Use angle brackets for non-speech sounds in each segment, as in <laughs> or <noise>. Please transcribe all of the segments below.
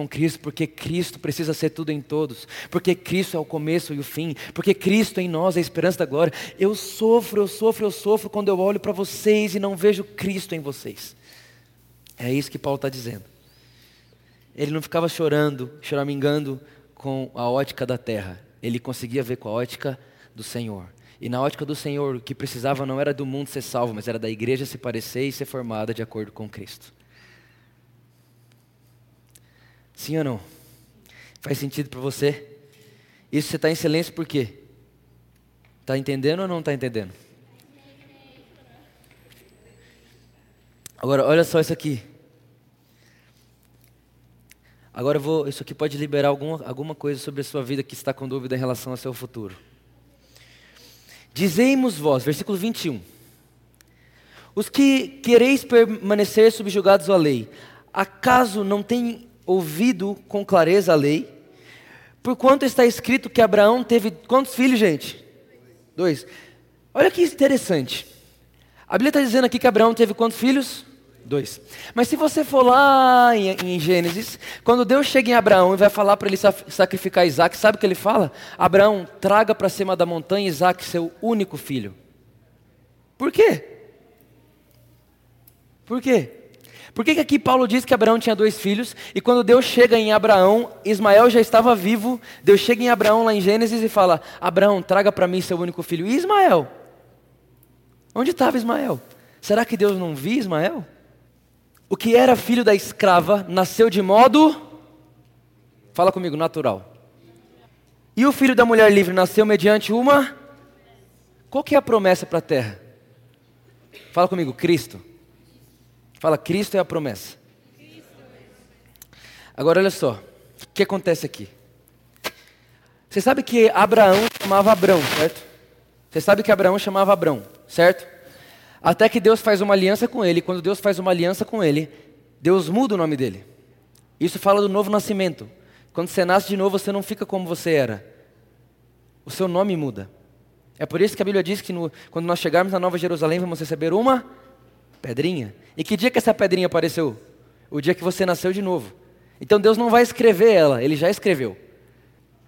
com Cristo, porque Cristo precisa ser tudo em todos, porque Cristo é o começo e o fim, porque Cristo em nós é a esperança da glória. Eu sofro, eu sofro, eu sofro quando eu olho para vocês e não vejo Cristo em vocês. É isso que Paulo está dizendo. Ele não ficava chorando, choramingando com a ótica da terra, ele conseguia ver com a ótica do Senhor. E na ótica do Senhor, o que precisava não era do mundo ser salvo, mas era da igreja se parecer e ser formada de acordo com Cristo. Sim ou não? Faz sentido para você? Isso você está em silêncio por quê? Está entendendo ou não está entendendo? Agora, olha só isso aqui. Agora eu vou, isso aqui pode liberar alguma, alguma coisa sobre a sua vida que está com dúvida em relação ao seu futuro. Dizemos vós, versículo 21. Os que quereis permanecer subjugados à lei, acaso não tem ouvido com clareza a lei, por quanto está escrito que Abraão teve quantos filhos, gente? Dois. Olha que interessante. A Bíblia está dizendo aqui que Abraão teve quantos filhos? Dois. Mas se você for lá em, em Gênesis, quando Deus chega em Abraão e vai falar para ele sacrificar Isaac, sabe o que ele fala? Abraão, traga para cima da montanha Isaac, seu único filho. Por quê? Por quê? Por que, que aqui Paulo diz que Abraão tinha dois filhos e quando Deus chega em Abraão, Ismael já estava vivo, Deus chega em Abraão lá em Gênesis e fala: Abraão, traga para mim seu único filho. E Ismael? Onde estava Ismael? Será que Deus não via Ismael? O que era filho da escrava nasceu de modo, fala comigo, natural. E o filho da mulher livre nasceu mediante uma. Qual que é a promessa para a terra? Fala comigo, Cristo. Fala, Cristo é a promessa. Agora olha só, o que acontece aqui? Você sabe que Abraão chamava Abrão, certo? Você sabe que Abraão chamava Abrão, certo? Até que Deus faz uma aliança com ele. Quando Deus faz uma aliança com ele, Deus muda o nome dele. Isso fala do novo nascimento. Quando você nasce de novo, você não fica como você era. O seu nome muda. É por isso que a Bíblia diz que no, quando nós chegarmos na Nova Jerusalém, vamos receber uma Pedrinha? E que dia que essa pedrinha apareceu? O dia que você nasceu de novo. Então Deus não vai escrever ela, Ele já escreveu.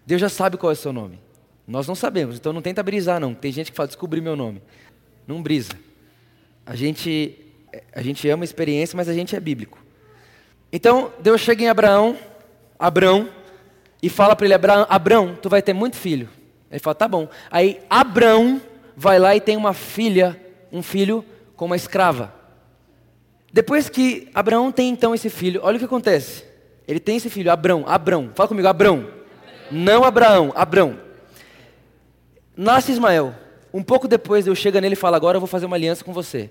Deus já sabe qual é o seu nome. Nós não sabemos, então não tenta brisar não. Tem gente que fala, descobri meu nome. Não brisa. A gente, a gente ama a experiência, mas a gente é bíblico. Então Deus chega em Abraão, Abrão, e fala para ele, Abraão, Abrão, tu vai ter muito filho. Ele fala, tá bom. Aí Abrão vai lá e tem uma filha, um filho com uma escrava. Depois que Abraão tem então esse filho, olha o que acontece. Ele tem esse filho, Abrão, Abrão, fala comigo, Abrão. Não Abraão, Abrão. Nasce Ismael. Um pouco depois eu chego nele e falo: Agora eu vou fazer uma aliança com você.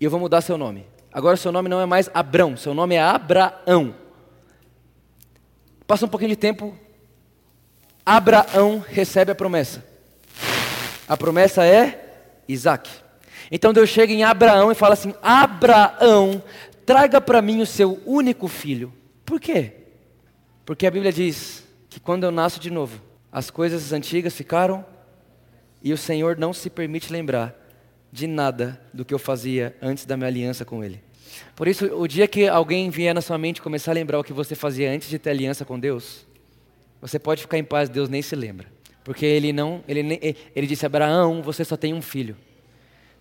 E eu vou mudar seu nome. Agora seu nome não é mais Abrão, seu nome é Abraão. Passa um pouquinho de tempo, Abraão recebe a promessa. A promessa é Isaac. Então Deus chega em Abraão e fala assim: Abraão, traga para mim o seu único filho. Por quê? Porque a Bíblia diz que quando eu nasço de novo, as coisas antigas ficaram e o Senhor não se permite lembrar de nada do que eu fazia antes da minha aliança com Ele. Por isso, o dia que alguém vier na sua mente começar a lembrar o que você fazia antes de ter aliança com Deus, você pode ficar em paz, Deus nem se lembra. Porque ele não, ele, ele disse: Abraão, você só tem um filho.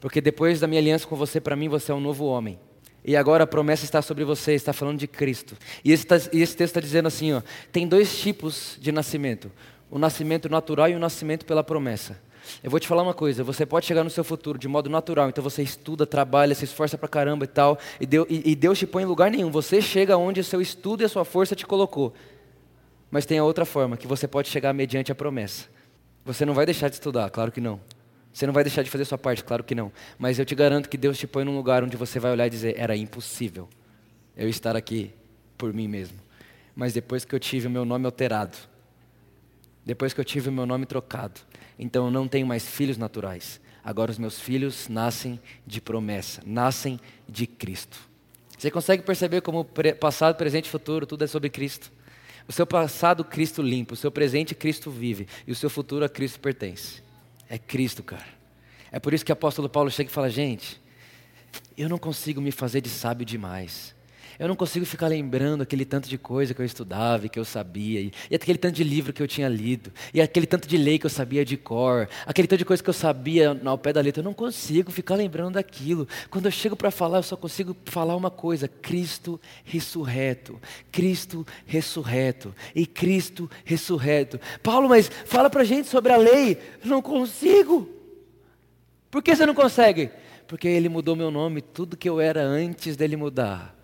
Porque depois da minha aliança com você, para mim você é um novo homem. E agora a promessa está sobre você, está falando de Cristo. E esse, e esse texto está dizendo assim: ó, tem dois tipos de nascimento: o nascimento natural e o nascimento pela promessa. Eu vou te falar uma coisa: você pode chegar no seu futuro de modo natural, então você estuda, trabalha, se esforça pra caramba e tal, e Deus, e, e Deus te põe em lugar nenhum. Você chega onde o seu estudo e a sua força te colocou. Mas tem a outra forma, que você pode chegar mediante a promessa. Você não vai deixar de estudar, claro que não. Você não vai deixar de fazer sua parte, claro que não. Mas eu te garanto que Deus te põe num lugar onde você vai olhar e dizer: era impossível eu estar aqui por mim mesmo. Mas depois que eu tive o meu nome alterado, depois que eu tive o meu nome trocado, então eu não tenho mais filhos naturais. Agora os meus filhos nascem de promessa, nascem de Cristo. Você consegue perceber como passado, presente e futuro, tudo é sobre Cristo? O seu passado, Cristo limpa, o seu presente, Cristo vive, e o seu futuro a Cristo pertence. É Cristo, cara. É por isso que o apóstolo Paulo chega e fala: gente, eu não consigo me fazer de sábio demais. Eu não consigo ficar lembrando aquele tanto de coisa que eu estudava e que eu sabia, e, aquele tanto de livro que eu tinha lido, e aquele tanto de lei que eu sabia de cor, aquele tanto de coisa que eu sabia ao pé da letra. Eu não consigo ficar lembrando daquilo. Quando eu chego para falar, eu só consigo falar uma coisa: Cristo ressurreto, Cristo ressurreto e Cristo ressurreto. Paulo, mas fala para gente sobre a lei. Eu não consigo. Por que você não consegue? Porque ele mudou meu nome, tudo que eu era antes dele mudar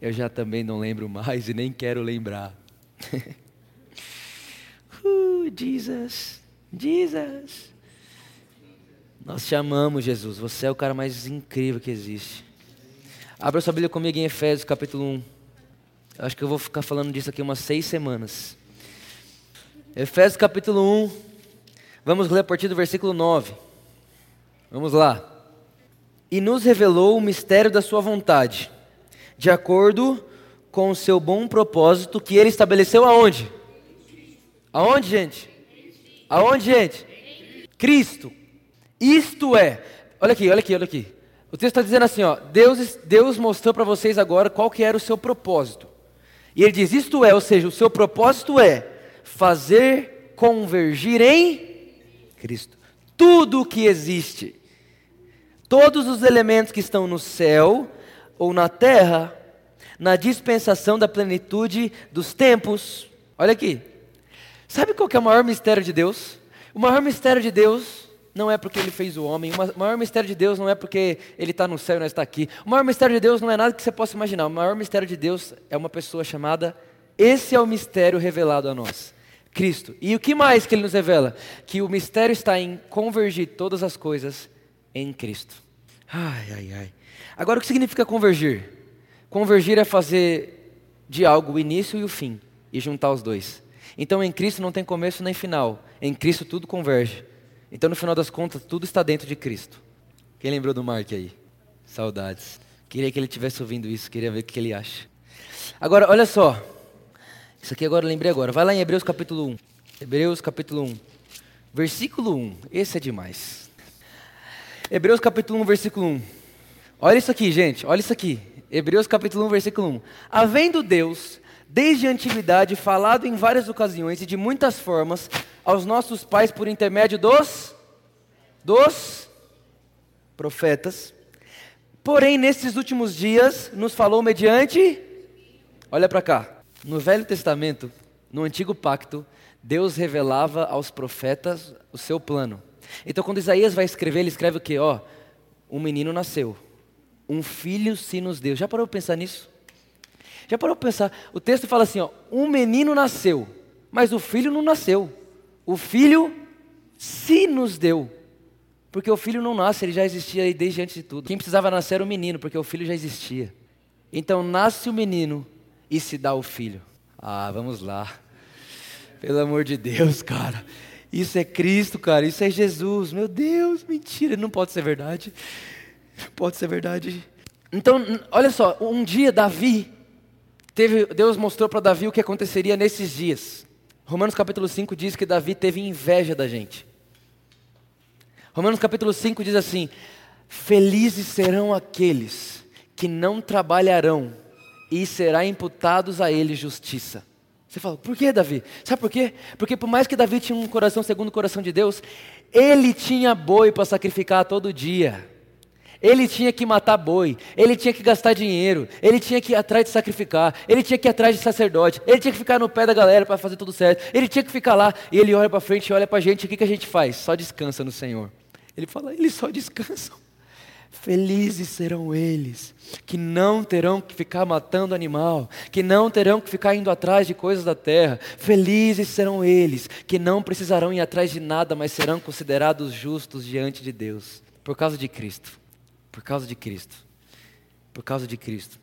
eu já também não lembro mais e nem quero lembrar. <laughs> uh, Jesus, Jesus. Nós te amamos, Jesus. Você é o cara mais incrível que existe. Abra sua Bíblia comigo em Efésios capítulo 1. Eu acho que eu vou ficar falando disso aqui umas seis semanas. Efésios capítulo 1. Vamos ler a partir do versículo 9. Vamos lá. E nos revelou o mistério da sua vontade de acordo com o seu bom propósito que ele estabeleceu aonde? Aonde, gente? Aonde, gente? Cristo. Isto é, olha aqui, olha aqui, olha aqui. O texto está dizendo assim, ó, Deus, Deus mostrou para vocês agora qual que era o seu propósito. E ele diz, isto é, ou seja, o seu propósito é fazer convergir em Cristo. Tudo o que existe, todos os elementos que estão no céu ou na terra, na dispensação da plenitude dos tempos. Olha aqui. Sabe qual é o maior mistério de Deus? O maior mistério de Deus não é porque ele fez o homem, o maior mistério de Deus não é porque ele está no céu e nós está aqui. O maior mistério de Deus não é nada que você possa imaginar. O maior mistério de Deus é uma pessoa chamada. Esse é o mistério revelado a nós. Cristo. E o que mais que ele nos revela? Que o mistério está em convergir todas as coisas em Cristo. Ai, ai, ai. Agora, o que significa convergir? Convergir é fazer de algo o início e o fim e juntar os dois. Então, em Cristo não tem começo nem final. Em Cristo tudo converge. Então, no final das contas, tudo está dentro de Cristo. Quem lembrou do Mark aí? Saudades. Queria que ele tivesse ouvindo isso, queria ver o que ele acha. Agora, olha só. Isso aqui agora eu lembrei agora. Vai lá em Hebreus capítulo 1. Hebreus capítulo 1. Versículo 1. Esse é demais. Hebreus capítulo 1, versículo 1. Olha isso aqui, gente, olha isso aqui. Hebreus capítulo 1, versículo 1. Havendo Deus, desde a antiguidade, falado em várias ocasiões e de muitas formas aos nossos pais por intermédio dos dos profetas. Porém, nesses últimos dias, nos falou mediante Olha para cá. No Velho Testamento, no Antigo Pacto, Deus revelava aos profetas o seu plano. Então, quando Isaías vai escrever, ele escreve o quê? Ó, um menino nasceu um filho se nos deu. Já parou para pensar nisso? Já parou para pensar? O texto fala assim: ó, um menino nasceu, mas o filho não nasceu. O filho se nos deu. Porque o filho não nasce, ele já existia desde antes de tudo. Quem precisava nascer era o menino, porque o filho já existia. Então nasce o menino e se dá o filho. Ah, vamos lá. Pelo amor de Deus, cara. Isso é Cristo, cara. Isso é Jesus. Meu Deus, mentira, não pode ser verdade. Pode ser verdade. Então, olha só, um dia Davi, teve, Deus mostrou para Davi o que aconteceria nesses dias. Romanos capítulo 5 diz que Davi teve inveja da gente. Romanos capítulo 5 diz assim: Felizes serão aqueles que não trabalharão e será imputados a eles justiça. Você fala, por que Davi? Sabe por quê? Porque por mais que Davi tinha um coração segundo o coração de Deus, ele tinha boi para sacrificar todo dia. Ele tinha que matar boi, ele tinha que gastar dinheiro, ele tinha que ir atrás de sacrificar, ele tinha que ir atrás de sacerdote, ele tinha que ficar no pé da galera para fazer tudo certo, ele tinha que ficar lá e ele olha para frente e olha para a gente, o que, que a gente faz? Só descansa no Senhor. Ele fala, eles só descansam. Felizes serão eles, que não terão que ficar matando animal, que não terão que ficar indo atrás de coisas da terra. Felizes serão eles, que não precisarão ir atrás de nada, mas serão considerados justos diante de Deus, por causa de Cristo. Por causa de Cristo. Por causa de Cristo.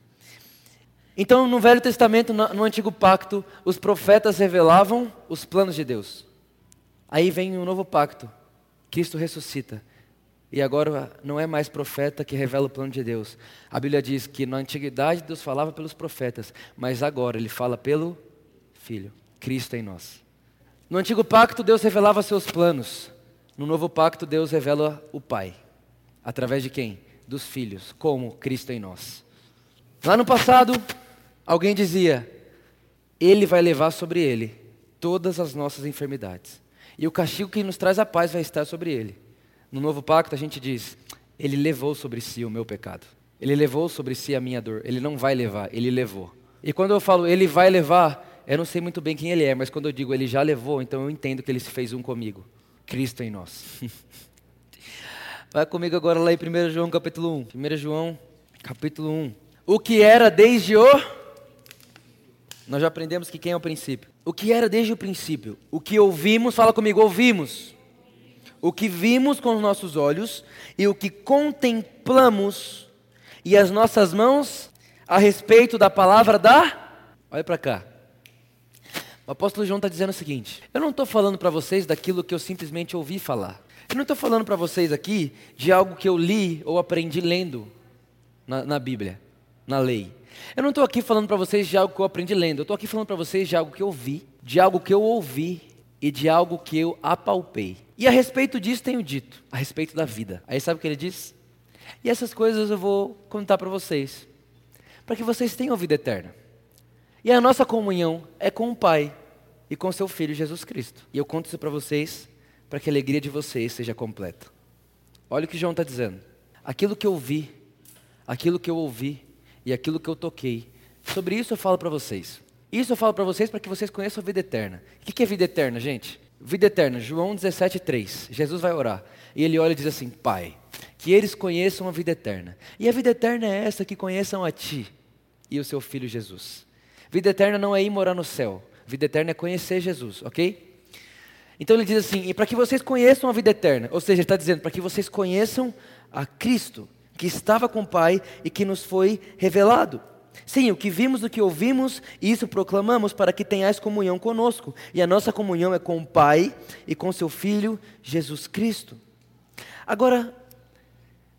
Então, no Velho Testamento, no Antigo Pacto, os profetas revelavam os planos de Deus. Aí vem o um novo pacto. Cristo ressuscita. E agora não é mais profeta que revela o plano de Deus. A Bíblia diz que na antiguidade Deus falava pelos profetas, mas agora ele fala pelo Filho, Cristo em nós. No antigo pacto Deus revelava seus planos. No novo pacto Deus revela o Pai. Através de quem? Dos filhos, como Cristo em nós. Lá no passado, alguém dizia: Ele vai levar sobre ele todas as nossas enfermidades. E o castigo que nos traz a paz vai estar sobre ele. No novo pacto a gente diz: Ele levou sobre si o meu pecado. Ele levou sobre si a minha dor. Ele não vai levar, ele levou. E quando eu falo ele vai levar, eu não sei muito bem quem ele é, mas quando eu digo ele já levou, então eu entendo que ele se fez um comigo. Cristo em nós. <laughs> Vai comigo agora lá em 1 João capítulo 1. 1 João capítulo 1. O que era desde o. Nós já aprendemos que quem é o princípio. O que era desde o princípio. O que ouvimos, fala comigo, ouvimos. O que vimos com os nossos olhos e o que contemplamos e as nossas mãos a respeito da palavra da. Olha para cá. O apóstolo João está dizendo o seguinte: eu não estou falando para vocês daquilo que eu simplesmente ouvi falar. Eu não estou falando para vocês aqui de algo que eu li ou aprendi lendo na, na Bíblia, na lei. Eu não estou aqui falando para vocês de algo que eu aprendi lendo. Eu estou aqui falando para vocês de algo que eu vi, de algo que eu ouvi e de algo que eu apalpei. E a respeito disso tenho dito, a respeito da vida. Aí sabe o que ele diz? E essas coisas eu vou contar para vocês, para que vocês tenham vida eterna. E a nossa comunhão é com o Pai e com seu Filho Jesus Cristo. E eu conto isso para vocês para que a alegria de vocês seja completa. Olha o que João está dizendo. Aquilo que eu vi, aquilo que eu ouvi e aquilo que eu toquei, sobre isso eu falo para vocês. Isso eu falo para vocês para que vocês conheçam a vida eterna. O que é vida eterna, gente? Vida eterna, João 17,3. Jesus vai orar. E ele olha e diz assim: Pai, que eles conheçam a vida eterna. E a vida eterna é essa, que conheçam a Ti e o Seu Filho Jesus. Vida eterna não é ir morar no céu. Vida eterna é conhecer Jesus, ok? Então ele diz assim: e para que vocês conheçam a vida eterna, ou seja, está dizendo para que vocês conheçam a Cristo, que estava com o Pai e que nos foi revelado. Sim, o que vimos, o que ouvimos, isso proclamamos para que tenhais comunhão conosco. E a nossa comunhão é com o Pai e com seu Filho, Jesus Cristo. Agora,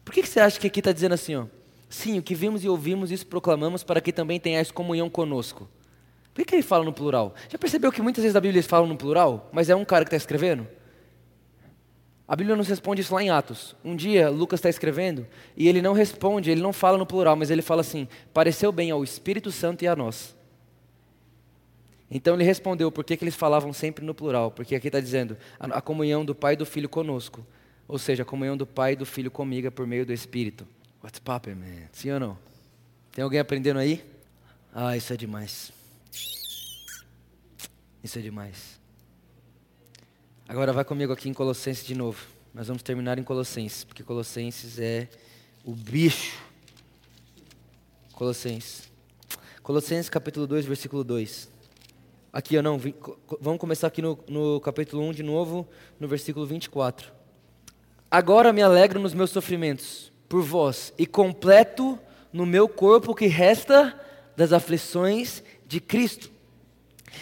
por que, que você acha que aqui está dizendo assim? Ó? Sim, o que vimos e ouvimos, isso proclamamos para que também tenhais comunhão conosco. Por que ele fala no plural? Já percebeu que muitas vezes a Bíblia fala no plural, mas é um cara que está escrevendo? A Bíblia nos responde isso lá em Atos. Um dia, Lucas está escrevendo e ele não responde, ele não fala no plural, mas ele fala assim: pareceu bem ao Espírito Santo e a nós. Então ele respondeu por que, que eles falavam sempre no plural, porque aqui está dizendo a, a, comunhão do Pai e do Filho conosco, ou seja, a comunhão do Pai e do Filho comigo é por meio do Espírito. What's poppin', man? Sim ou não? Tem alguém aprendendo aí? Ah, isso é demais. Isso é demais. Agora vai comigo aqui em Colossenses de novo. Nós vamos terminar em Colossenses, porque Colossenses é o bicho. Colossenses. Colossenses capítulo 2, versículo 2. Aqui, eu não, vamos começar aqui no, no capítulo 1 de novo, no versículo 24. Agora me alegro nos meus sofrimentos por vós e completo no meu corpo o que resta das aflições de Cristo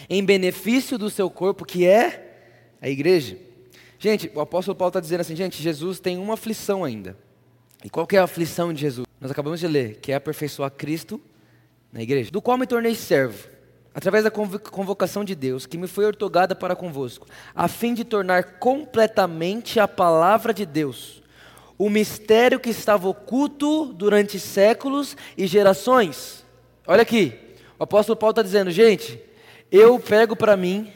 em benefício do seu corpo, que é a igreja. Gente, o apóstolo Paulo está dizendo assim, gente, Jesus tem uma aflição ainda. E qual é a aflição de Jesus? Nós acabamos de ler, que é aperfeiçoar Cristo na igreja, do qual me tornei servo, através da convocação de Deus, que me foi ortogada para convosco, a fim de tornar completamente a palavra de Deus, o mistério que estava oculto durante séculos e gerações. Olha aqui, o apóstolo Paulo está dizendo, gente, eu pego para mim,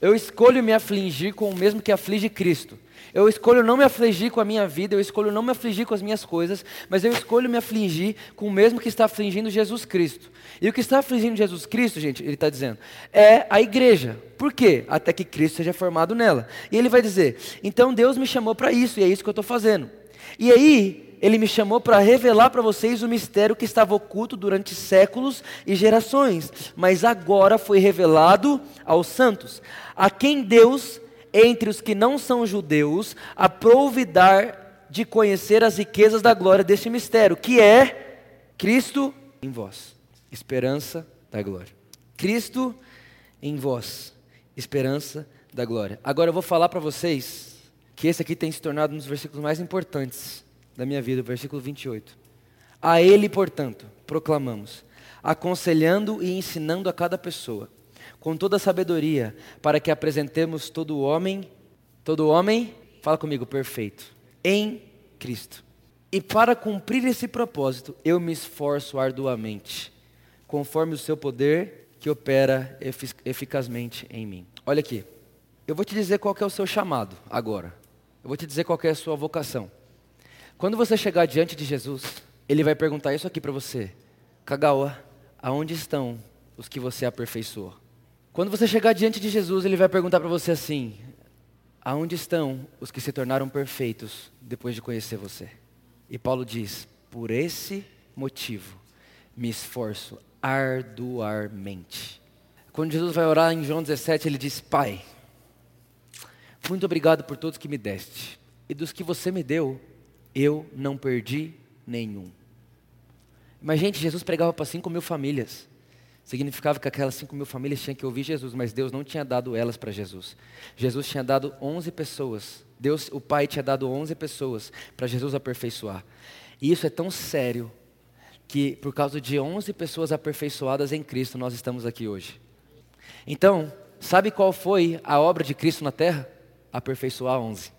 eu escolho me afligir com o mesmo que aflige Cristo. Eu escolho não me afligir com a minha vida, eu escolho não me afligir com as minhas coisas, mas eu escolho me afligir com o mesmo que está afligindo Jesus Cristo. E o que está afligindo Jesus Cristo, gente, ele está dizendo, é a igreja. Por quê? Até que Cristo seja formado nela. E ele vai dizer: então Deus me chamou para isso, e é isso que eu estou fazendo. E aí, ele me chamou para revelar para vocês o mistério que estava oculto durante séculos e gerações, mas agora foi revelado aos santos, a quem Deus, entre os que não são judeus, aprouve dar de conhecer as riquezas da glória deste mistério, que é Cristo em vós, esperança da glória. Cristo em vós, esperança da glória. Agora eu vou falar para vocês que esse aqui tem se tornado um dos versículos mais importantes da minha vida, versículo 28. A Ele, portanto, proclamamos, aconselhando e ensinando a cada pessoa, com toda a sabedoria, para que apresentemos todo homem, todo homem, fala comigo, perfeito, em Cristo. E para cumprir esse propósito, eu me esforço arduamente, conforme o seu poder que opera eficazmente em mim. Olha aqui, eu vou te dizer qual é o seu chamado agora. Eu vou te dizer qual é a sua vocação. Quando você chegar diante de Jesus, ele vai perguntar isso aqui para você: Kagawa, aonde estão os que você aperfeiçoou? Quando você chegar diante de Jesus, ele vai perguntar para você assim: Aonde estão os que se tornaram perfeitos depois de conhecer você? E Paulo diz: Por esse motivo me esforço arduamente. Quando Jesus vai orar em João 17, ele diz: Pai, muito obrigado por todos que me deste, e dos que você me deu, eu não perdi nenhum. Mas, gente, Jesus pregava para 5 mil famílias. Significava que aquelas 5 mil famílias tinham que ouvir Jesus, mas Deus não tinha dado elas para Jesus. Jesus tinha dado 11 pessoas. Deus, o Pai tinha dado 11 pessoas para Jesus aperfeiçoar. E isso é tão sério que por causa de 11 pessoas aperfeiçoadas em Cristo, nós estamos aqui hoje. Então, sabe qual foi a obra de Cristo na terra? Aperfeiçoar 11.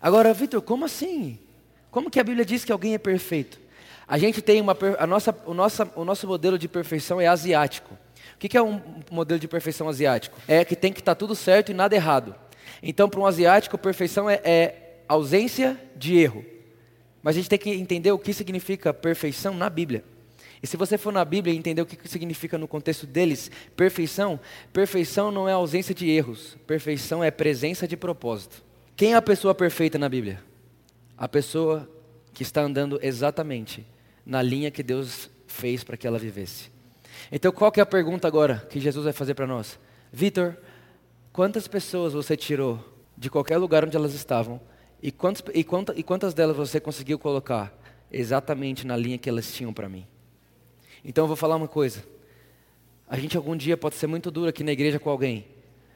Agora, Vitor, como assim? Como que a Bíblia diz que alguém é perfeito? A gente tem uma, a nossa, o, nosso, o nosso modelo de perfeição é asiático. O que, que é um modelo de perfeição asiático? É que tem que estar tá tudo certo e nada errado. Então, para um asiático, perfeição é, é ausência de erro. Mas a gente tem que entender o que significa perfeição na Bíblia. E se você for na Bíblia e entender o que significa no contexto deles, perfeição, perfeição não é ausência de erros, perfeição é presença de propósito. Quem é a pessoa perfeita na Bíblia? A pessoa que está andando exatamente na linha que Deus fez para que ela vivesse. Então, qual que é a pergunta agora que Jesus vai fazer para nós? Vitor, quantas pessoas você tirou de qualquer lugar onde elas estavam e, e, e quantas delas você conseguiu colocar exatamente na linha que elas tinham para mim? Então eu vou falar uma coisa. A gente algum dia pode ser muito duro aqui na igreja com alguém.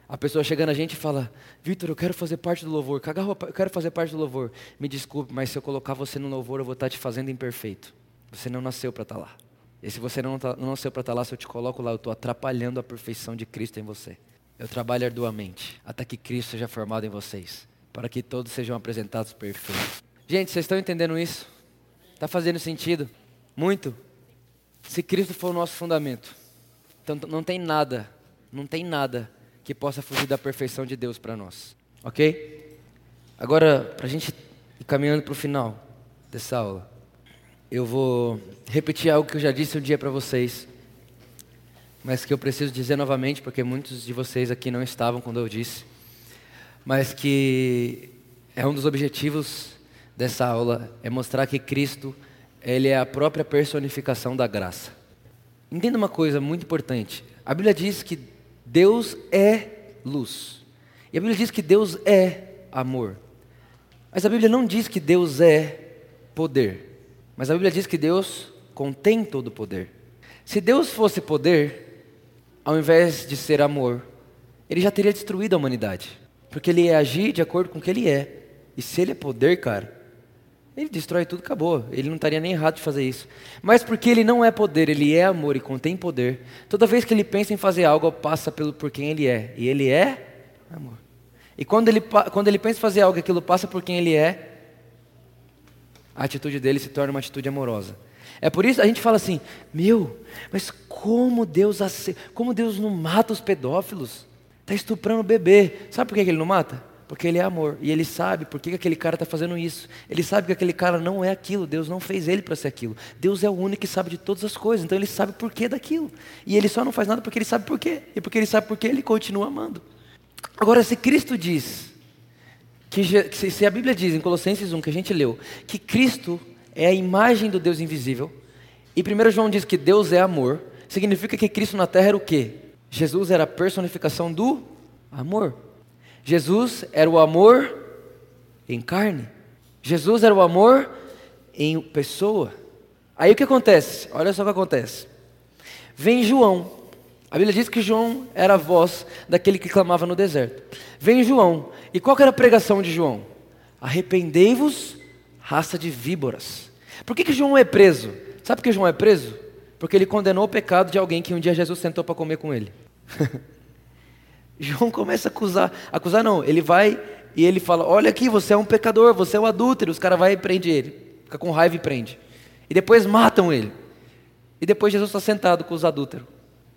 A pessoa chega na gente e fala: Vitor, eu quero fazer parte do louvor. Cagarro, eu quero fazer parte do louvor. Me desculpe, mas se eu colocar você no louvor, eu vou estar te fazendo imperfeito. Você não nasceu para estar lá. E se você não, tá, não nasceu para estar lá, se eu te coloco lá, eu estou atrapalhando a perfeição de Cristo em você. Eu trabalho arduamente até que Cristo seja formado em vocês para que todos sejam apresentados perfeitos. Gente, vocês estão entendendo isso? Está fazendo sentido? Muito? Se Cristo for o nosso fundamento, então não tem nada, não tem nada que possa fugir da perfeição de Deus para nós. Ok? Agora, para a gente ir caminhando para o final dessa aula, eu vou repetir algo que eu já disse um dia para vocês, mas que eu preciso dizer novamente, porque muitos de vocês aqui não estavam quando eu disse mas que é um dos objetivos dessa aula é mostrar que Cristo ele é a própria personificação da graça. Entenda uma coisa muito importante. A Bíblia diz que Deus é luz. E a Bíblia diz que Deus é amor. Mas a Bíblia não diz que Deus é poder. Mas a Bíblia diz que Deus contém todo o poder. Se Deus fosse poder, ao invés de ser amor, ele já teria destruído a humanidade. Porque ele ia agir de acordo com o que ele é. E se ele é poder, cara, ele destrói tudo, acabou. Ele não estaria nem errado de fazer isso. Mas porque ele não é poder, ele é amor e contém poder. Toda vez que ele pensa em fazer algo, passa pelo por quem ele é. E ele é amor. E quando ele, quando ele pensa em fazer algo, aquilo passa por quem ele é, a atitude dele se torna uma atitude amorosa. É por isso a gente fala assim, meu, mas como Deus, como Deus não mata os pedófilos? Está estuprando o bebê. Sabe por que ele não mata? Porque ele é amor. E ele sabe por que aquele cara está fazendo isso. Ele sabe que aquele cara não é aquilo. Deus não fez ele para ser aquilo. Deus é o único que sabe de todas as coisas. Então ele sabe por que daquilo. E ele só não faz nada porque ele sabe por quê. E porque ele sabe por quê, ele continua amando. Agora, se Cristo diz, que se a Bíblia diz em Colossenses 1, que a gente leu, que Cristo é a imagem do Deus invisível, e 1 João diz que Deus é amor, significa que Cristo na terra era o quê? Jesus era a personificação do amor. Jesus era o amor em carne. Jesus era o amor em pessoa. Aí o que acontece? Olha só o que acontece. Vem João. A Bíblia diz que João era a voz daquele que clamava no deserto. Vem João. E qual era a pregação de João? Arrependei-vos, raça de víboras. Por que, que João é preso? Sabe por que João é preso? Porque ele condenou o pecado de alguém que um dia Jesus sentou para comer com ele. <laughs> João começa a acusar, acusar não, ele vai e ele fala: Olha aqui, você é um pecador, você é um adúltero. Os caras vão e prende ele, fica com raiva e prende. E depois matam ele. E depois Jesus está sentado com os adúlteros.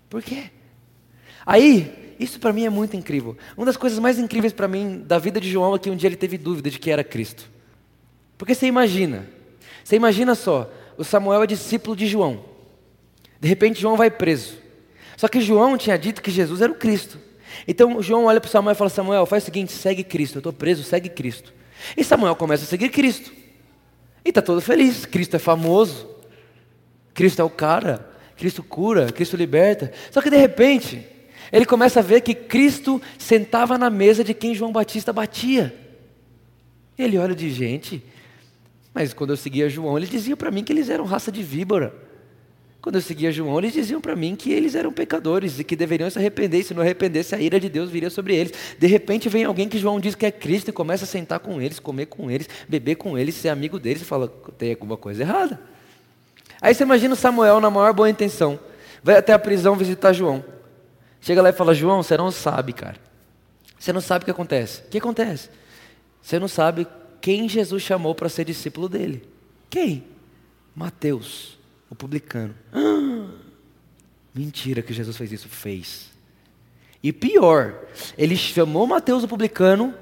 Por quê? Aí, isso para mim é muito incrível. Uma das coisas mais incríveis para mim da vida de João é que um dia ele teve dúvida de que era Cristo. Porque você imagina, você imagina só, o Samuel é discípulo de João. De repente João vai preso. Só que João tinha dito que Jesus era o Cristo. Então João olha para Samuel e fala: Samuel, faz o seguinte, segue Cristo. Eu estou preso, segue Cristo. E Samuel começa a seguir Cristo. E está todo feliz. Cristo é famoso. Cristo é o cara. Cristo cura, Cristo liberta. Só que de repente, ele começa a ver que Cristo sentava na mesa de quem João Batista batia. Ele olha de gente, mas quando eu seguia João, ele dizia para mim que eles eram raça de víbora. Quando eu seguia João, eles diziam para mim que eles eram pecadores e que deveriam se arrepender, e se não arrependesse, a ira de Deus viria sobre eles. De repente vem alguém que João diz que é Cristo e começa a sentar com eles, comer com eles, beber com eles, ser amigo deles e fala: tem alguma coisa errada. Aí você imagina Samuel, na maior boa intenção, vai até a prisão visitar João. Chega lá e fala: João, você não sabe, cara. Você não sabe o que acontece. O que acontece? Você não sabe quem Jesus chamou para ser discípulo dele. Quem? Mateus o publicano. <gasps> Mentira que Jesus fez isso. Fez. E pior, ele chamou Mateus o publicano,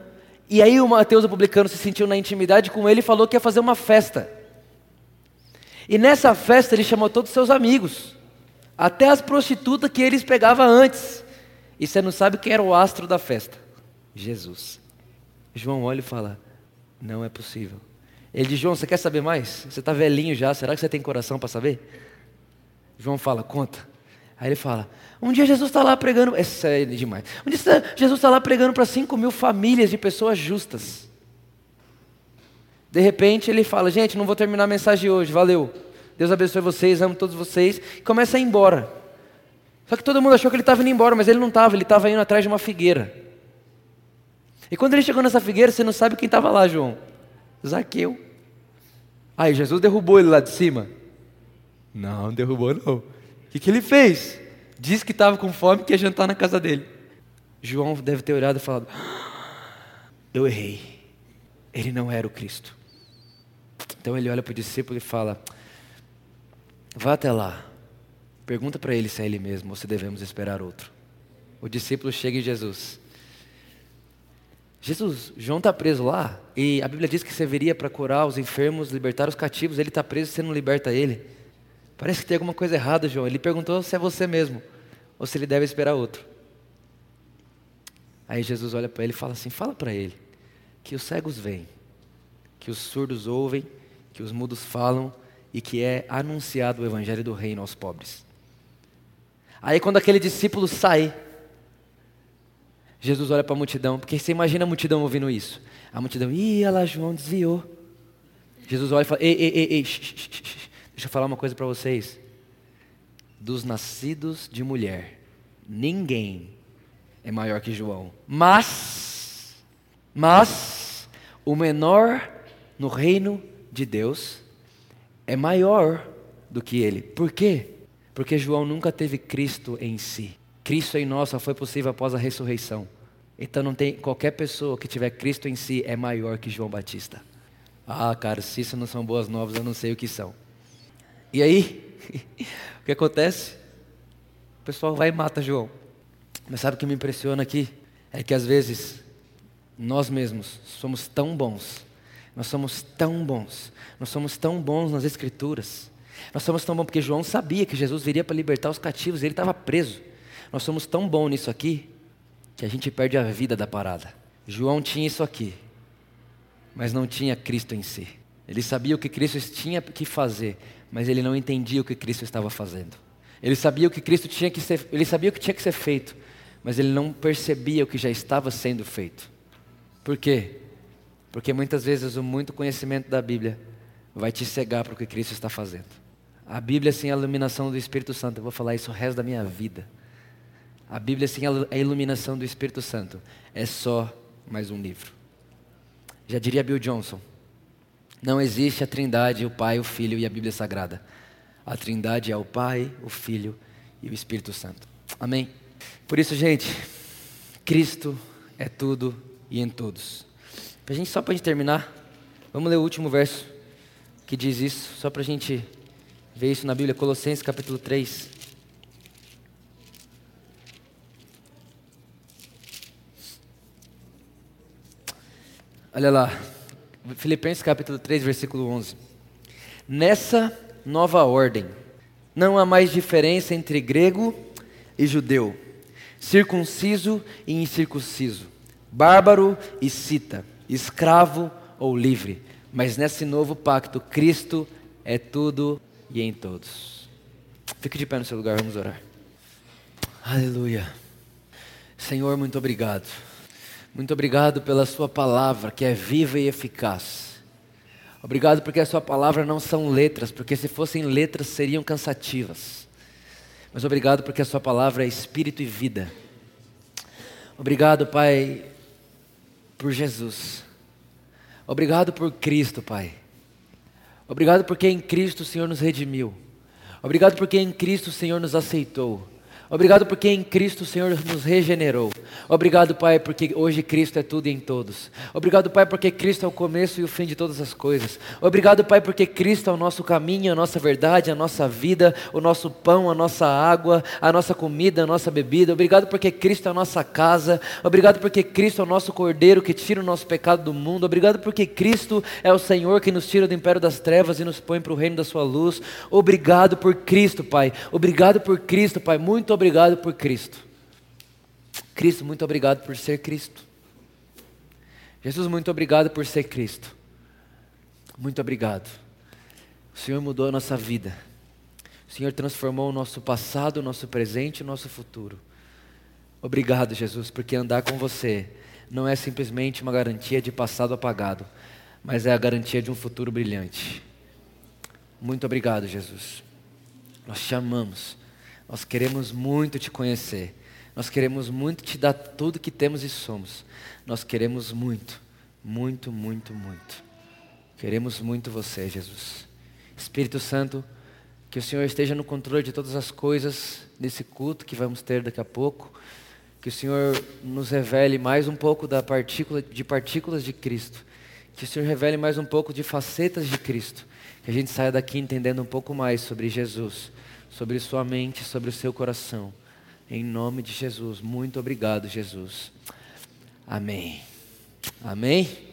e aí o Mateus o publicano se sentiu na intimidade com ele e falou que ia fazer uma festa. E nessa festa ele chamou todos os seus amigos, até as prostitutas que eles pegavam antes. E você não sabe quem era o astro da festa? Jesus. João olha e fala: Não é possível. Ele diz: João, você quer saber mais? Você está velhinho já, será que você tem coração para saber? João fala: Conta. Aí ele fala: Um dia Jesus está lá pregando. É sério demais. Um dia Jesus está lá pregando para 5 mil famílias de pessoas justas. De repente ele fala: Gente, não vou terminar a mensagem hoje, valeu. Deus abençoe vocês, amo todos vocês. E começa a ir embora. Só que todo mundo achou que ele estava indo embora, mas ele não estava, ele estava indo atrás de uma figueira. E quando ele chegou nessa figueira, você não sabe quem estava lá, João. Zaqueu. Aí Jesus derrubou ele lá de cima? Não, não derrubou não. O que, que ele fez? Disse que estava com fome e quer jantar na casa dele. João deve ter olhado e falado: ah, Eu errei. Ele não era o Cristo. Então ele olha para o discípulo e fala: Vá até lá. Pergunta para ele se é ele mesmo ou se devemos esperar outro. O discípulo chega em Jesus. Jesus, João está preso lá e a Bíblia diz que você viria para curar os enfermos, libertar os cativos. Ele está preso você não liberta ele. Parece que tem alguma coisa errada, João. Ele perguntou se é você mesmo ou se ele deve esperar outro. Aí Jesus olha para ele e fala assim: Fala para ele que os cegos veem, que os surdos ouvem, que os mudos falam e que é anunciado o evangelho do reino aos pobres. Aí quando aquele discípulo sai, Jesus olha para a multidão, porque você imagina a multidão ouvindo isso. A multidão, ih, lá, João desviou. Jesus olha e fala, ei, ei, ei, ei deixa eu falar uma coisa para vocês. Dos nascidos de mulher, ninguém é maior que João. Mas, mas, o menor no reino de Deus é maior do que ele. Por quê? Porque João nunca teve Cristo em si. Cristo em nós só foi possível após a ressurreição. Então não tem qualquer pessoa que tiver Cristo em si é maior que João Batista. Ah, cara, se isso não são boas novas, eu não sei o que são. E aí, <laughs> o que acontece? O pessoal vai e mata João. Mas sabe o que me impressiona aqui? É que às vezes nós mesmos somos tão bons, nós somos tão bons, nós somos tão bons nas Escrituras, nós somos tão bons porque João sabia que Jesus viria para libertar os cativos, e ele estava preso. Nós somos tão bons nisso aqui que a gente perde a vida da parada. João tinha isso aqui, mas não tinha Cristo em si. Ele sabia o que Cristo tinha que fazer, mas ele não entendia o que Cristo estava fazendo. Ele sabia o que Cristo tinha que ser, ele sabia o que tinha que ser feito, mas ele não percebia o que já estava sendo feito. Por quê? Porque muitas vezes o muito conhecimento da Bíblia vai te cegar para o que Cristo está fazendo. A Bíblia sem a iluminação do Espírito Santo, eu vou falar isso o resto da minha vida. A Bíblia sem a iluminação do Espírito Santo é só mais um livro. Já diria Bill Johnson: não existe a Trindade, o Pai, o Filho e a Bíblia Sagrada. A Trindade é o Pai, o Filho e o Espírito Santo. Amém? Por isso, gente, Cristo é tudo e em todos. Pra gente, só para gente terminar, vamos ler o último verso que diz isso, só para a gente Vê isso na Bíblia, Colossenses capítulo 3. Olha lá, Filipenses capítulo 3, versículo 11. Nessa nova ordem, não há mais diferença entre grego e judeu, circunciso e incircunciso, bárbaro e cita, escravo ou livre, mas nesse novo pacto, Cristo é tudo e em todos. Fique de pé no seu lugar, vamos orar. Aleluia. Senhor, muito obrigado. Muito obrigado pela Sua palavra, que é viva e eficaz. Obrigado porque a Sua palavra não são letras, porque se fossem letras seriam cansativas. Mas obrigado porque a Sua palavra é espírito e vida. Obrigado, Pai, por Jesus. Obrigado por Cristo, Pai. Obrigado porque em Cristo o Senhor nos redimiu. Obrigado porque em Cristo o Senhor nos aceitou. Obrigado porque em Cristo o Senhor nos regenerou. Obrigado, Pai, porque hoje Cristo é tudo em todos. Obrigado, Pai, porque Cristo é o começo e o fim de todas as coisas. Obrigado, Pai, porque Cristo é o nosso caminho, a nossa verdade, a nossa vida, o nosso pão, a nossa água, a nossa comida, a nossa bebida. Obrigado porque Cristo é a nossa casa. Obrigado porque Cristo é o nosso cordeiro que tira o nosso pecado do mundo. Obrigado porque Cristo é o Senhor que nos tira do império das trevas e nos põe para o reino da sua luz. Obrigado por Cristo, Pai. Obrigado por Cristo, Pai. Muito obrigado por Cristo. Cristo, muito obrigado por ser Cristo. Jesus, muito obrigado por ser Cristo. Muito obrigado. O Senhor mudou a nossa vida. O Senhor transformou o nosso passado, o nosso presente e o nosso futuro. Obrigado, Jesus, porque andar com você não é simplesmente uma garantia de passado apagado, mas é a garantia de um futuro brilhante. Muito obrigado, Jesus. Nós te amamos. Nós queremos muito te conhecer. Nós queremos muito te dar tudo que temos e somos. Nós queremos muito, muito, muito, muito. Queremos muito você, Jesus. Espírito Santo, que o Senhor esteja no controle de todas as coisas nesse culto que vamos ter daqui a pouco. Que o Senhor nos revele mais um pouco da partícula, de partículas de Cristo. Que o Senhor revele mais um pouco de facetas de Cristo. Que a gente saia daqui entendendo um pouco mais sobre Jesus sobre sua mente, sobre o seu coração. Em nome de Jesus. Muito obrigado, Jesus. Amém. Amém.